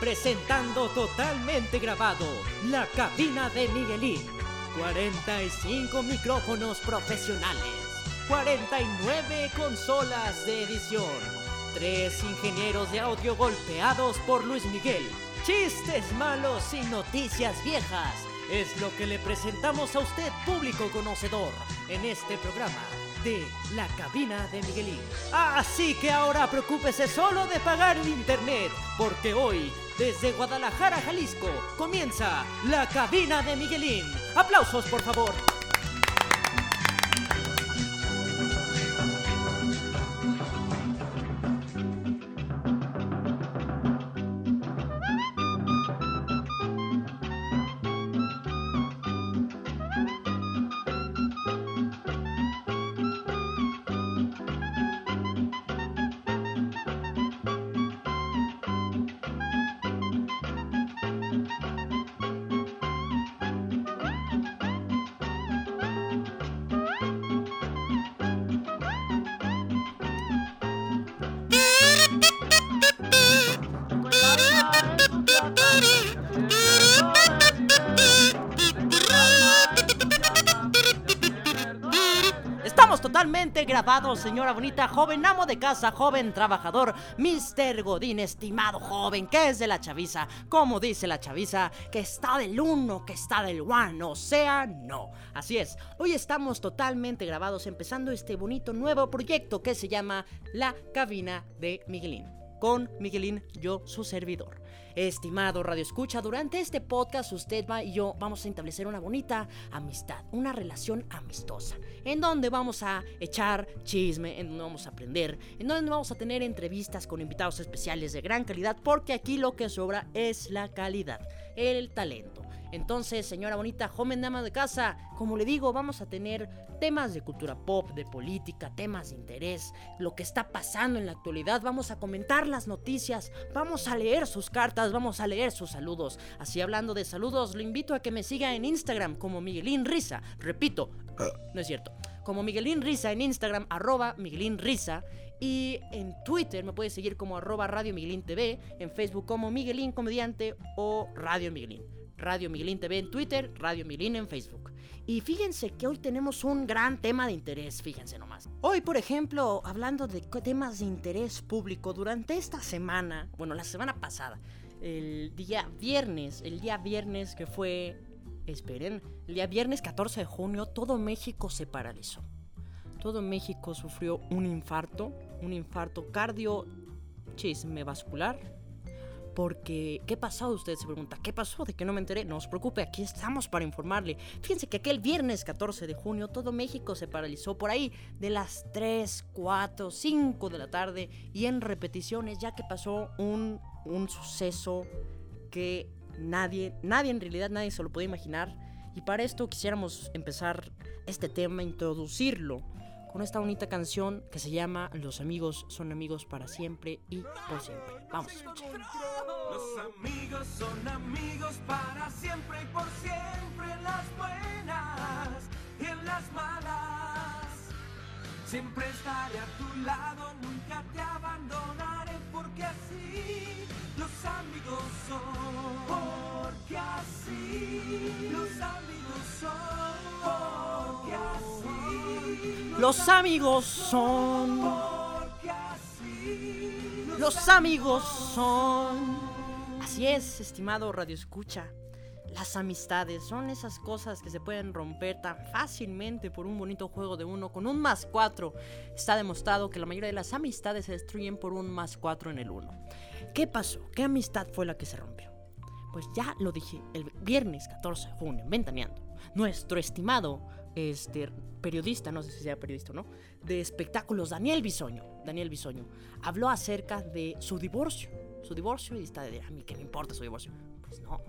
presentando totalmente grabado la cabina de Miguelín. 45 micrófonos profesionales, 49 consolas de edición, 3 ingenieros de audio golpeados por Luis Miguel, chistes malos y noticias viejas. Es lo que le presentamos a usted, público conocedor, en este programa de la cabina de Miguelín. Así que ahora preocúpese solo de pagar el internet, porque hoy, desde Guadalajara, Jalisco, comienza la cabina de Miguelín. Aplausos, por favor. Totalmente grabados, señora bonita, joven amo de casa, joven trabajador, Mr. Godín, estimado joven, que es de la chaviza, como dice la chaviza, que está del uno, que está del one, o sea, no. Así es, hoy estamos totalmente grabados empezando este bonito nuevo proyecto que se llama La Cabina de Miguelín. Con Miguelín, yo su servidor. Estimado Radio Escucha, durante este podcast usted va y yo vamos a establecer una bonita amistad, una relación amistosa, en donde vamos a echar chisme, en donde vamos a aprender, en donde vamos a tener entrevistas con invitados especiales de gran calidad, porque aquí lo que sobra es la calidad, el talento. Entonces, señora bonita, joven dama de casa, como le digo, vamos a tener temas de cultura pop, de política, temas de interés, lo que está pasando en la actualidad, vamos a comentar las noticias, vamos a leer sus cartas, vamos a leer sus saludos. Así hablando de saludos, lo invito a que me siga en Instagram como Miguelín Risa. Repito, no es cierto. Como Miguelín Risa en Instagram, arroba Miguelín Risa. Y en Twitter me puedes seguir como arroba Radio Miguelín TV, en Facebook como Miguelín Comediante o Radio Miguelín. Radio Miguelín TV en Twitter, Radio Miguelín en Facebook. Y fíjense que hoy tenemos un gran tema de interés, fíjense nomás. Hoy, por ejemplo, hablando de temas de interés público, durante esta semana, bueno, la semana pasada, el día viernes, el día viernes que fue, esperen, el día viernes 14 de junio, todo México se paralizó. Todo México sufrió un infarto, un infarto cardio, chisme vascular, porque, ¿qué pasó? Usted se pregunta, ¿qué pasó? ¿De que no me enteré? No se preocupe, aquí estamos para informarle. Fíjense que aquel viernes 14 de junio todo México se paralizó por ahí de las 3, 4, 5 de la tarde y en repeticiones, ya que pasó un, un suceso que nadie, nadie en realidad, nadie se lo puede imaginar. Y para esto quisiéramos empezar este tema, introducirlo con esta bonita canción que se llama Los amigos son amigos para siempre y por siempre. Vamos a escuchar. Los amigos son amigos para siempre y por siempre en las buenas y en las malas. Siempre estaré a tu lado, nunca te abandonaré porque así los amigos son. Porque así los Los amigos son... Los amigos son... Así es, estimado Radio Escucha. Las amistades son esas cosas que se pueden romper tan fácilmente por un bonito juego de uno con un más cuatro. Está demostrado que la mayoría de las amistades se destruyen por un más cuatro en el uno. ¿Qué pasó? ¿Qué amistad fue la que se rompió? Pues ya lo dije el viernes 14 de junio, en Ventaneando. Nuestro estimado este, periodista, no sé si sea periodista o no, de espectáculos, Daniel Bisoño, Daniel Bisoño, habló acerca de su divorcio. Su divorcio y está de, a mí qué me importa su divorcio. Pues no.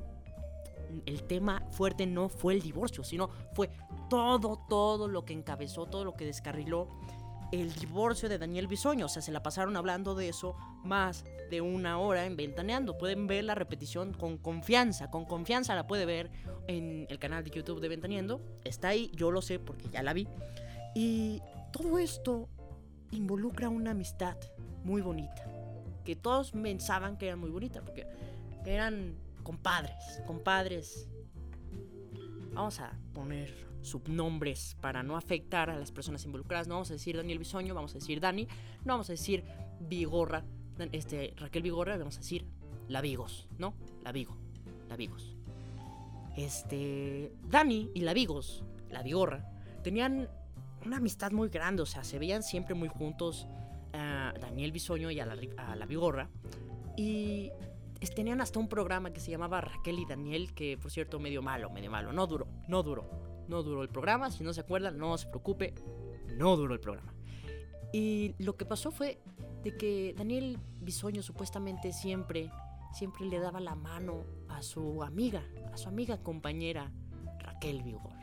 El tema fuerte no fue el divorcio, sino fue todo, todo lo que encabezó, todo lo que descarriló el divorcio de Daniel Bisoño. O sea, se la pasaron hablando de eso más de una hora en Ventaneando. Pueden ver la repetición con confianza. Con confianza la puede ver en el canal de YouTube de Ventaneando. Está ahí, yo lo sé porque ya la vi. Y todo esto involucra una amistad muy bonita. Que todos pensaban que era muy bonita. Porque eran compadres, compadres. Vamos a poner subnombres para no afectar a las personas involucradas. No vamos a decir Daniel Bisoño, vamos a decir Dani. No vamos a decir Vigorra, este, Raquel Vigorra, vamos a decir La Vigos, ¿no? La Vigo, La Vigos. Este, Dani y La Vigos, La Vigorra, tenían una amistad muy grande, o sea, se veían siempre muy juntos a Daniel Bisoño y a la, a la Vigorra. Y tenían hasta un programa que se llamaba Raquel y Daniel, que por cierto, medio malo, medio malo. No duró, no duró. No duró el programa. Si no se acuerdan, no se preocupe. No duró el programa. Y lo que pasó fue de que Daniel Bisoño supuestamente siempre, siempre le daba la mano a su amiga, a su amiga compañera Raquel Vigor.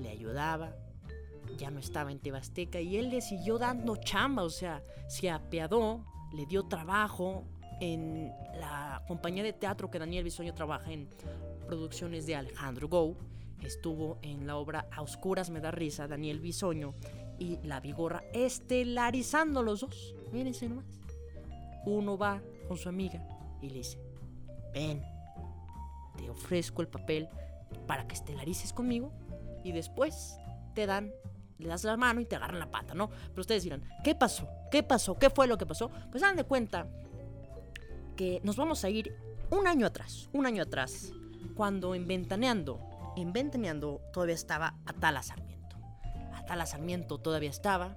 Le ayudaba, ya no estaba en Tebasteca y él le siguió dando chamba, o sea, se apiadó, le dio trabajo en la compañía de teatro que Daniel Bisoño trabaja en producciones de Alejandro Gou. Estuvo en la obra A Oscuras me da risa, Daniel Bisoño y La Vigorra estelarizando los dos. Mírense nomás. Uno va con su amiga y le dice, ven, te ofrezco el papel para que estelarices conmigo y después te dan le das la mano y te agarran la pata, ¿no? Pero ustedes dirán, ¿qué pasó? ¿Qué pasó? ¿Qué fue lo que pasó? Pues dan de cuenta que nos vamos a ir un año atrás, un año atrás, cuando en Ventaneando, en Ventaneando todavía estaba Atala Sarmiento. Atala Sarmiento todavía estaba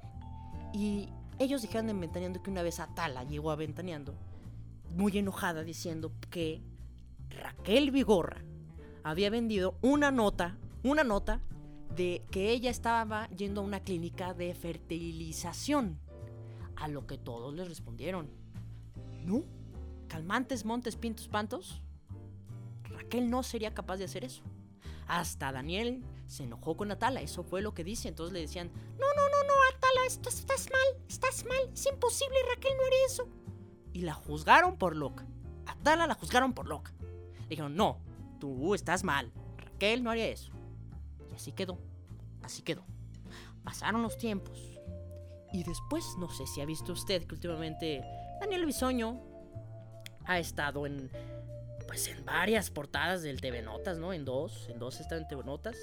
y ellos dijeron en Ventaneando que una vez Atala llegó a Ventaneando muy enojada diciendo que Raquel Vigorra había vendido una nota, una nota de que ella estaba yendo a una clínica de fertilización. A lo que todos les respondieron, no, calmantes, montes, pintos, pantos. Raquel no sería capaz de hacer eso. Hasta Daniel se enojó con Atala, eso fue lo que dice. Entonces le decían, no, no, no, no, Atala, estás, estás mal, estás mal, es imposible, Raquel no haría eso. Y la juzgaron por loca. Atala la juzgaron por loca. Le dijeron, no, tú estás mal, Raquel no haría eso. Y así quedó. Así quedó. Pasaron los tiempos. Y después, no sé si ha visto usted que últimamente Daniel Bisoño ha estado en pues en varias portadas del TV Notas, ¿no? En dos, en dos está en TV Notas.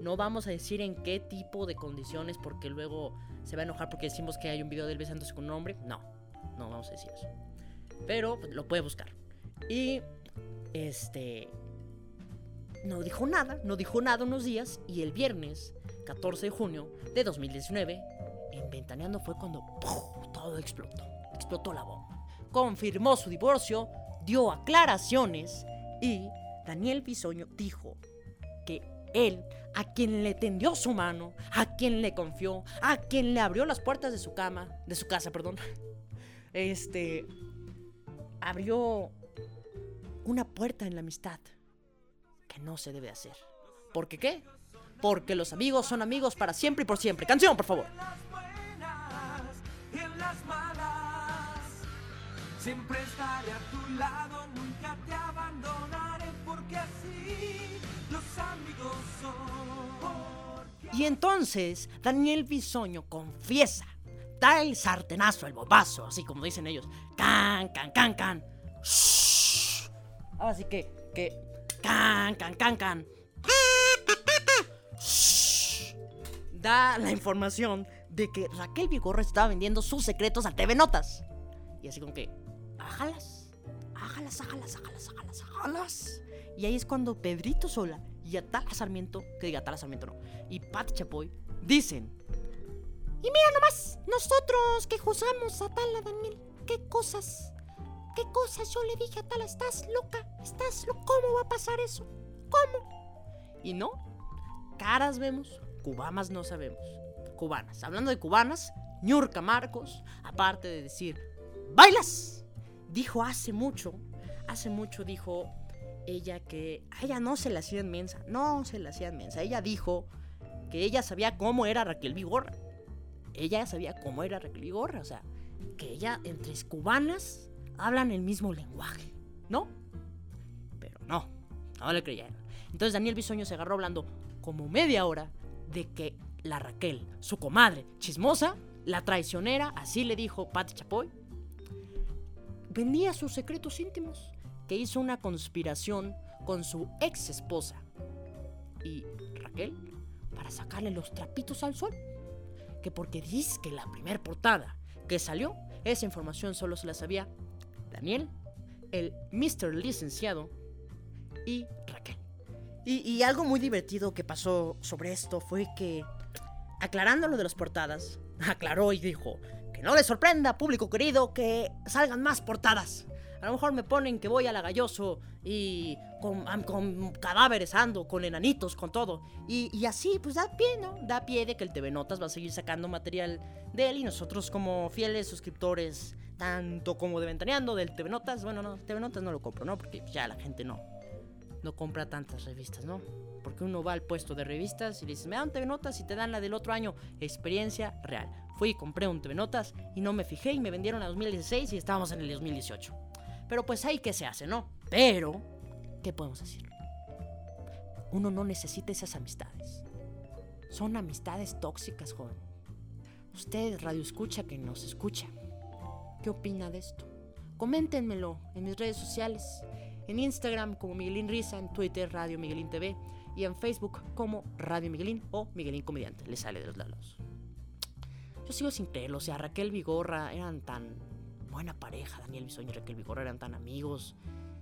No vamos a decir en qué tipo de condiciones porque luego se va a enojar porque decimos que hay un video de él besándose con un hombre. No, no vamos a decir eso. Pero pues, lo puede buscar. Y este no dijo nada, no dijo nada unos días y el viernes 14 de junio de 2019 en Ventaneando fue cuando todo explotó, explotó la bomba. Confirmó su divorcio, dio aclaraciones y Daniel Bisoño dijo que él, a quien le tendió su mano, a quien le confió, a quien le abrió las puertas de su cama, de su casa, perdón, este, abrió una puerta en la amistad no se debe hacer. ¿Por qué qué? Porque los amigos son amigos para siempre y por siempre. Canción, por favor. Siempre estaré a tu lado, nunca te abandonaré porque así los amigos son. Y entonces Daniel Bisoño confiesa, da el sartenazo, el bobazo, así como dicen ellos. Can, can, can, can. Así que, que Can, can, can, can. Da la información de que Raquel Vigorra estaba vendiendo sus secretos a TV Notas. Y así como que, ájalas, ájalas, ájalas, ájalas, ájalas, ájalas. Y ahí es cuando Pedrito Sola y Atala Sarmiento, que diga Atala Sarmiento no, y Pat Chapoy dicen: Y mira nomás, nosotros que juzgamos a Atala, Daniel, qué cosas ¿Qué cosas yo le dije a Tala? ¿Estás loca? ¿Estás loca? ¿Cómo va a pasar eso? ¿Cómo? Y no, caras vemos, cubanas no sabemos. Cubanas. Hablando de cubanas, Ñurka Marcos, aparte de decir, ¡bailas! Dijo hace mucho, hace mucho dijo ella que a ella no se la hacía mensa, no se la hacía mensa. Ella dijo que ella sabía cómo era Raquel Vigorra. Ella sabía cómo era Raquel Vigorra, o sea, que ella entre cubanas hablan el mismo lenguaje, ¿no? Pero no, no le creyeron. Entonces Daniel Bisoño se agarró hablando como media hora de que la Raquel, su comadre, chismosa, la traicionera, así le dijo Patti Chapoy, vendía sus secretos íntimos que hizo una conspiración con su ex esposa y Raquel para sacarle los trapitos al sol. Que porque dice que la primer portada que salió, esa información solo se la sabía Daniel, el Mr. Licenciado y Raquel. Y, y algo muy divertido que pasó sobre esto fue que, aclarando lo de las portadas, aclaró y dijo no le sorprenda, público querido, que salgan más portadas. A lo mejor me ponen que voy a la galloso y con, con cadáveres ando, con enanitos, con todo. Y, y así, pues da pie, ¿no? Da pie de que el TV Notas va a seguir sacando material de él y nosotros como fieles suscriptores, tanto como de Ventaneando del TV Notas, bueno, no, TV Notas no lo compro, ¿no? Porque ya la gente no, no compra tantas revistas, ¿no? Porque uno va al puesto de revistas y le dices, me dan TV Notas y te dan la del otro año. Experiencia real. Fui y compré un TV Notas y no me fijé y me vendieron a 2016 y estábamos en el 2018. Pero pues ahí que se hace, ¿no? Pero, ¿qué podemos decir? Uno no necesita esas amistades. Son amistades tóxicas, joven. Usted, radio escucha que nos escucha. ¿Qué opina de esto? Coméntenmelo en mis redes sociales. En Instagram como Miguelín Risa, en Twitter Radio Miguelín TV y en Facebook como Radio Miguelín o Miguelín Comediante. Le sale de los lados. Yo sigo sin creerlo, o sea, Raquel Vigorra eran tan buena pareja, Daniel Bisoño y Raquel Vigorra eran tan amigos,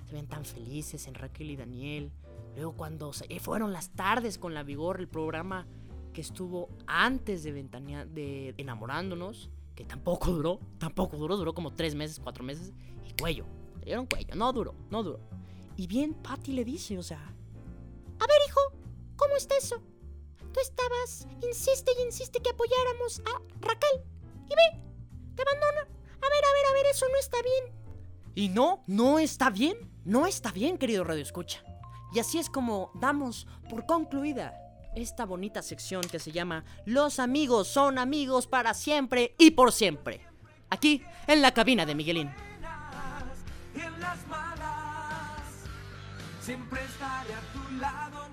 se ven tan felices en Raquel y Daniel. Luego cuando se, fueron las tardes con la Vigorra, el programa que estuvo antes de Enamorándonos, que tampoco duró, tampoco duró, duró como tres meses, cuatro meses, y cuello, le dieron cuello, no duró, no duró. Y bien, Patty le dice, o sea, a ver hijo, ¿cómo está eso? Tú estabas, insiste y insiste que apoyáramos a Raquel, y ve, te abandona. A ver, a ver, a ver, eso no está bien. Y no, no está bien, no está bien, querido Radio Escucha. Y así es como damos por concluida esta bonita sección que se llama Los amigos son amigos para siempre y por siempre. Aquí, en la cabina de Miguelín. buenas y en las malas. Siempre estaré a tu lado,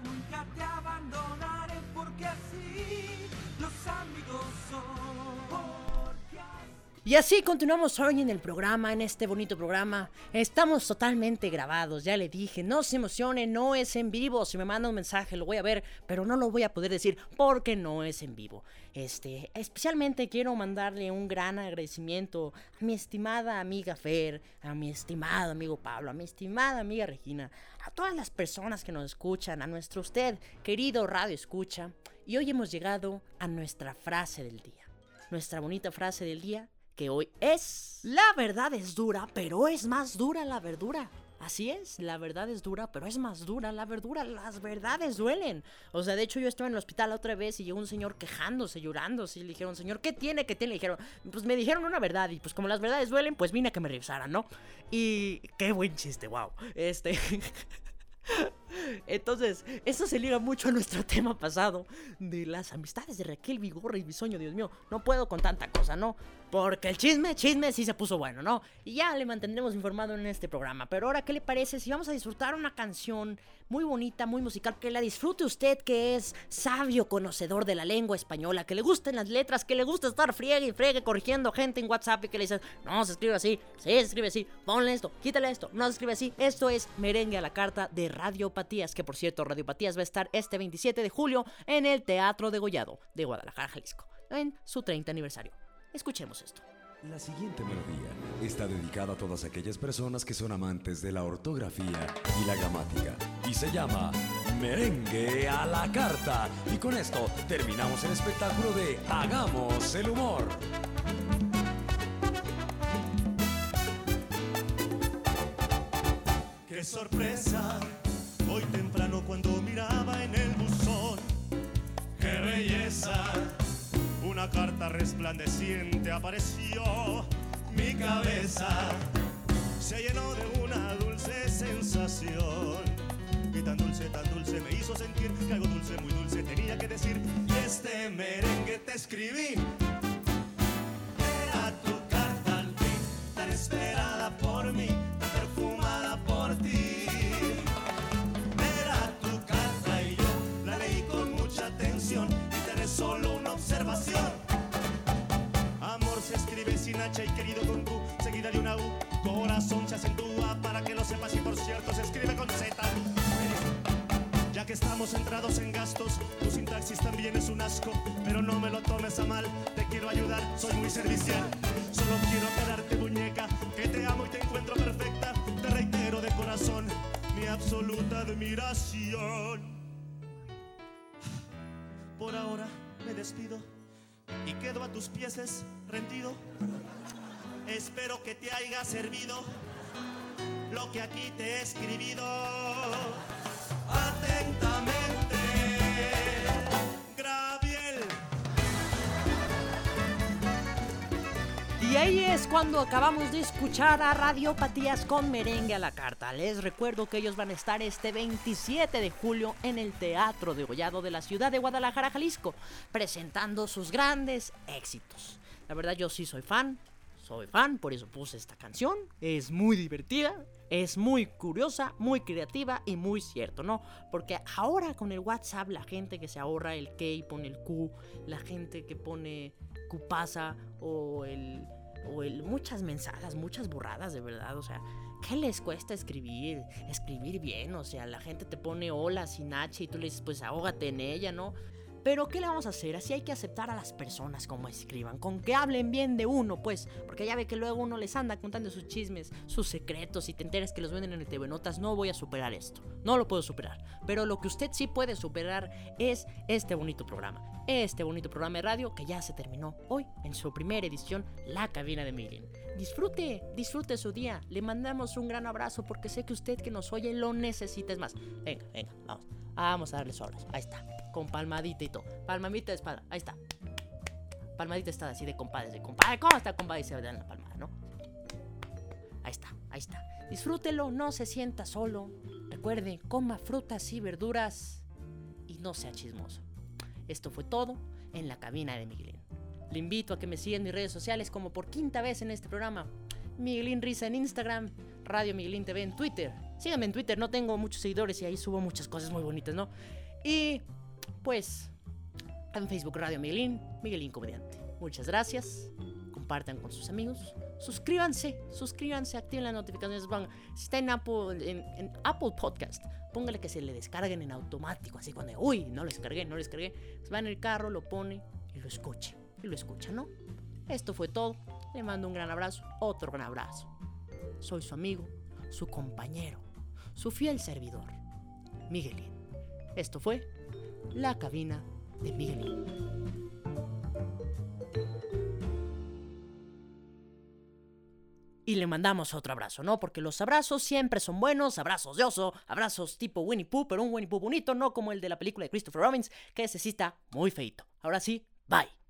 Y así continuamos hoy en el programa, en este bonito programa. Estamos totalmente grabados, ya le dije, no se emocione, no es en vivo. Si me manda un mensaje lo voy a ver, pero no lo voy a poder decir porque no es en vivo. Este, especialmente quiero mandarle un gran agradecimiento a mi estimada amiga Fer, a mi estimado amigo Pablo, a mi estimada amiga Regina, a todas las personas que nos escuchan, a nuestro usted, querido Radio Escucha. Y hoy hemos llegado a nuestra frase del día. Nuestra bonita frase del día que hoy es La verdad es dura, pero es más dura la verdura. Así es, la verdad es dura, pero es más dura la verdura. Las verdades duelen. O sea, de hecho yo estuve en el hospital otra vez y llegó un señor quejándose, llorando. Y le dijeron, señor, ¿qué tiene? ¿Qué tiene? Le dijeron, pues me dijeron una verdad. Y pues como las verdades duelen, pues vine a que me revisaran, ¿no? Y qué buen chiste, wow. Este... Entonces, eso se liga mucho a nuestro tema pasado de las amistades de Raquel Vigorra y Bisoño. Dios mío, no puedo con tanta cosa, ¿no? Porque el chisme, chisme sí se puso bueno, ¿no? Y ya le mantendremos informado en este programa. Pero ahora, ¿qué le parece si vamos a disfrutar una canción muy bonita, muy musical, que la disfrute usted, que es sabio conocedor de la lengua española, que le gusten las letras, que le gusta estar friegue y friegue corrigiendo gente en WhatsApp y que le dices, no, se escribe así, sí, se escribe así, ponle esto, quítale esto, no se escribe así. Esto es Merengue a la Carta de Radiopatías, que por cierto, Radiopatías va a estar este 27 de julio en el Teatro de Gollado de Guadalajara, Jalisco, en su 30 aniversario. Escuchemos esto. La siguiente melodía está dedicada a todas aquellas personas que son amantes de la ortografía y la gramática y se llama Merengue a la Carta. Y con esto terminamos el espectáculo de Hagamos el Humor. Qué sorpresa, carta resplandeciente apareció. Mi cabeza se llenó de una dulce sensación. Y tan dulce, tan dulce me hizo sentir que algo dulce, muy dulce tenía que decir. Este merengue te escribí. Y querido con Q, seguida de una U. Corazón se acentúa para que lo sepas y por cierto se escribe con Z. Ya que estamos centrados en gastos, tu sintaxis también es un asco, pero no me lo tomes a mal, te quiero ayudar, soy muy servicial. Solo quiero aclararte, muñeca, que te amo y te encuentro perfecta. Te reitero de corazón mi absoluta admiración. Por ahora me despido y quedo a tus pies rendido. Espero que te haya servido lo que aquí te he escribido. Y ahí es cuando acabamos de escuchar a Radiopatías con merengue a la carta. Les recuerdo que ellos van a estar este 27 de julio en el Teatro de Gollado de la ciudad de Guadalajara, Jalisco, presentando sus grandes éxitos. La verdad yo sí soy fan, soy fan, por eso puse esta canción. Es muy divertida, es muy curiosa, muy creativa y muy cierto, ¿no? Porque ahora con el WhatsApp la gente que se ahorra el K y pone el Q, la gente que pone Q pasa o el o muchas mensajes, muchas burradas de verdad, o sea, ¿qué les cuesta escribir? Escribir bien, o sea, la gente te pone hola sin H y tú le dices, pues ahógate en ella, ¿no? Pero ¿qué le vamos a hacer? Así hay que aceptar a las personas como escriban, con que hablen bien de uno, pues, porque ya ve que luego uno les anda contando sus chismes, sus secretos y te enteras que los venden en el TV Notas. No voy a superar esto, no lo puedo superar. Pero lo que usted sí puede superar es este bonito programa, este bonito programa de radio que ya se terminó hoy en su primera edición, La Cabina de Miguel. Disfrute, disfrute su día. Le mandamos un gran abrazo porque sé que usted que nos oye lo necesita. Es más, venga, venga, vamos. Vamos a darle solas. Ahí está. Con palmadita y todo. Palmadita de espada. Ahí está. Palmadita está así de compadres. De compadre. ¿Cómo está compadre? Y se dan la palmada, ¿no? Ahí está, ahí está. Disfrútelo, no se sienta solo. Recuerde, coma frutas y verduras. Y no sea chismoso. Esto fue todo en la cabina de Miguelín. Le invito a que me siga en mis redes sociales como por quinta vez en este programa. Miguelín Risa en Instagram, Radio Miguelín TV en Twitter. Síganme en Twitter, no tengo muchos seguidores y ahí subo muchas cosas muy bonitas, ¿no? Y pues en Facebook Radio Miguelín, Miguelín Comediante. Muchas gracias. Compartan con sus amigos. Suscríbanse, suscríbanse, activen las notificaciones. Van, si está en Apple, Podcast, póngale que se le descarguen en automático. Así cuando, uy, no lo descargué, no lo descargué. Se va en el carro, lo pone y lo escucha. Y lo escucha, ¿no? Esto fue todo. Le mando un gran abrazo, otro gran abrazo. Soy su amigo, su compañero, su fiel servidor, Miguelín. Esto fue la cabina de Miguelín. Y le mandamos otro abrazo, ¿no? Porque los abrazos siempre son buenos, abrazos de oso, abrazos tipo Winnie Pooh, pero un Winnie Pooh bonito, no como el de la película de Christopher Robbins, que sí está muy feito. Ahora sí, bye.